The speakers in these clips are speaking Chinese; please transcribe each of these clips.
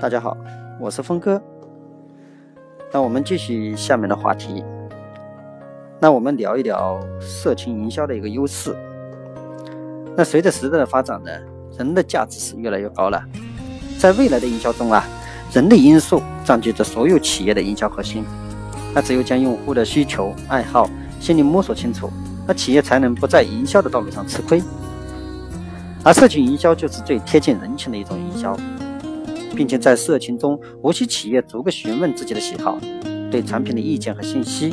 大家好，我是峰哥。那我们继续下面的话题。那我们聊一聊社群营销的一个优势。那随着时代的发展呢，人的价值是越来越高了。在未来的营销中啊，人的因素占据着所有企业的营销核心。那只有将用户的需求、爱好、心理摸索清楚，那企业才能不在营销的道路上吃亏。而社群营销就是最贴近人情的一种营销。并且在社群中，无需企业逐个询问自己的喜好、对产品的意见和信息，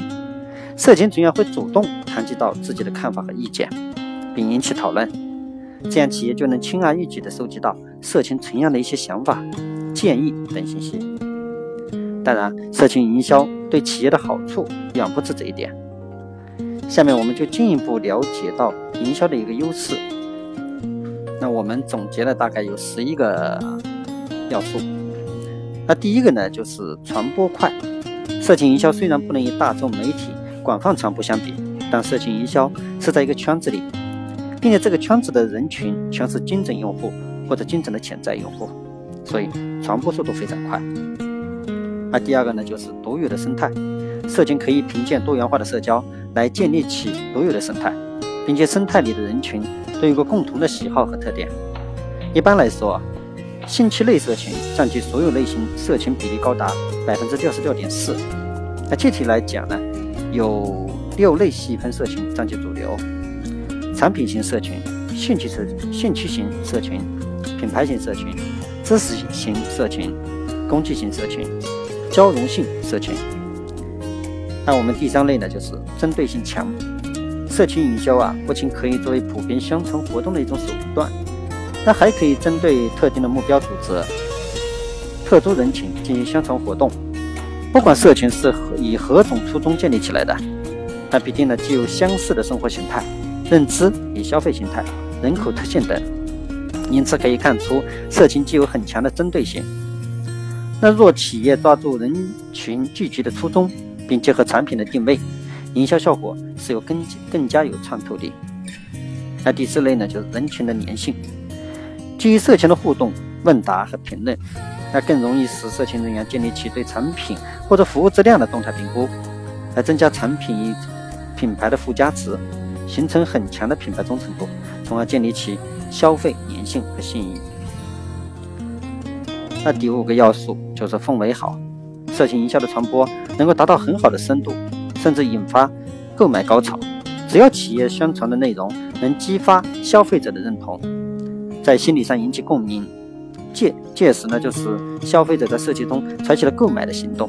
社群成员会主动谈及到自己的看法和意见，并引起讨论，这样企业就能轻而易举地收集到社群成员的一些想法、建议等信息。当然，社群营销对企业的好处远不止这一点。下面我们就进一步了解到营销的一个优势。那我们总结了大概有十一个。要素，那第一个呢，就是传播快。社群营销虽然不能与大众媒体广泛传播相比，但社群营销是在一个圈子里，并且这个圈子的人群全是精准用户或者精准的潜在用户，所以传播速度非常快。那第二个呢，就是独有的生态。社群可以凭借多元化的社交来建立起独有的生态，并且生态里的人群都有个共同的喜好和特点。一般来说。兴趣类社群占据所有类型社群比例高达百分之六十六点四。那具体来讲呢，有六类细分社群占据主流：产品型社群、兴趣社、兴趣型社群、品牌型社群、知识型社群、工具型社群、交融性社群。那我们第三类呢，就是针对性强。社群营销啊，不仅可以作为普遍宣传活动的一种手段。那还可以针对特定的目标组织、特殊人群进行宣传活动。不管社群是以何种初衷建立起来的，那必定呢具有相似的生活形态、认知与消费形态、人口特性等。因此可以看出，社群具有很强的针对性。那若企业抓住人群聚集的初衷，并结合产品的定位，营销效果是有更更加有穿透力。那第四类呢，就是人群的粘性。基于社群的互动、问答和评论，那更容易使社群人员建立起对产品或者服务质量的动态评估，来增加产品与品牌的附加值，形成很强的品牌忠诚度，从而建立起消费粘性和信誉。那第五个要素就是氛围好，社群营销的传播能够达到很好的深度，甚至引发购买高潮。只要企业宣传的内容能激发消费者的认同。在心理上引起共鸣，届届时呢，就是消费者在社区中采取了购买的行动，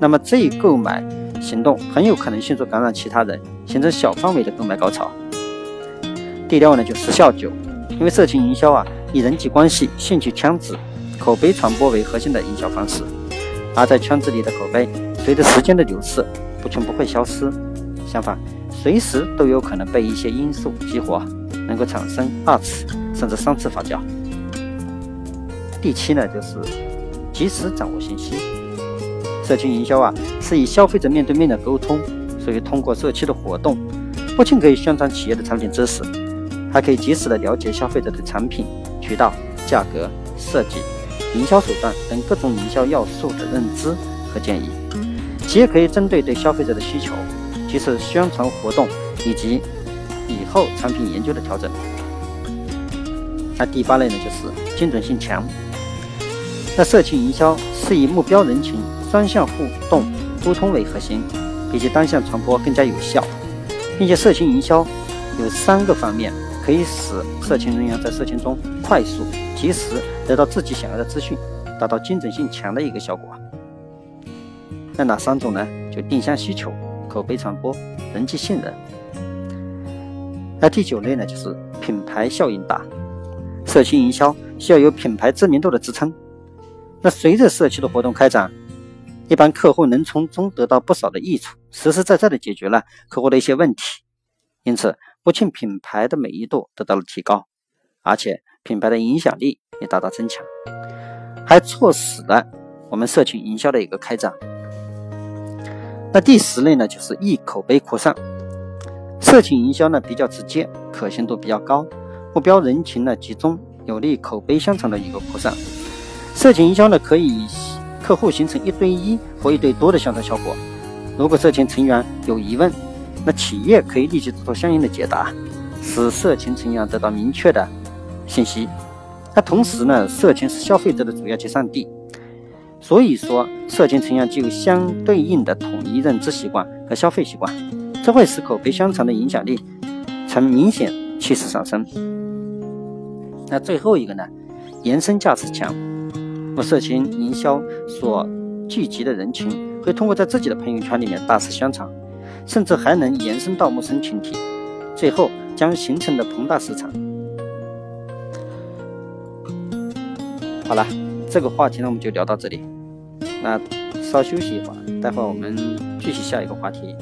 那么这一购买行动很有可能迅速感染其他人，形成小范围的购买高潮。第六呢，就时效久，因为社群营销啊，以人际关系、兴趣圈子、口碑传播为核心的营销方式，而在圈子里的口碑，随着时间的流逝，不仅不会消失，相反，随时都有可能被一些因素激活，能够产生二次。甚至三次发酵。第七呢，就是及时掌握信息。社群营销啊，是以消费者面对面的沟通，所以通过社区的活动，不仅可以宣传企业的产品知识，还可以及时的了解消费者的产品、渠道、价格、设计、营销手段等各种营销要素的认知和建议。企业可以针对对消费者的需求，及时宣传活动以及以后产品研究的调整。那第八类呢，就是精准性强。那社群营销是以目标人群双向互动沟通为核心，比起单向传播更加有效，并且社群营销有三个方面可以使社群人员在社群中快速、及时得到自己想要的资讯，达到精准性强的一个效果。那哪三种呢？就定向需求、口碑传播、人际信任。那第九类呢，就是品牌效应大。社区营销需要有品牌知名度的支撑，那随着社区的活动开展，一般客户能从中得到不少的益处，实实在在的解决了客户的一些问题，因此不仅品牌的美誉度得到了提高，而且品牌的影响力也大大增强，还促使了我们社群营销的一个开展。那第十类呢，就是易口碑扩散，社群营销呢比较直接，可信度比较高。目标人群呢集中，有利口碑宣传的一个扩散。社群营销呢，可以客户形成一对一或一对多的销售效果。如果社群成员有疑问，那企业可以立即做出相应的解答，使社群成员得到明确的信息。那同时呢，社群是消费者的主要集散地，所以说社群成员具有相对应的统一认知习惯和消费习惯，这会使口碑香肠的影响力呈明显趋势上升。那最后一个呢，延伸价值强。我社群营销所聚集的人群，会通过在自己的朋友圈里面大肆宣传，甚至还能延伸到陌生群体，最后将形成的庞大市场。好了，这个话题呢，我们就聊到这里。那稍休息一会儿，待会儿我们继续下一个话题。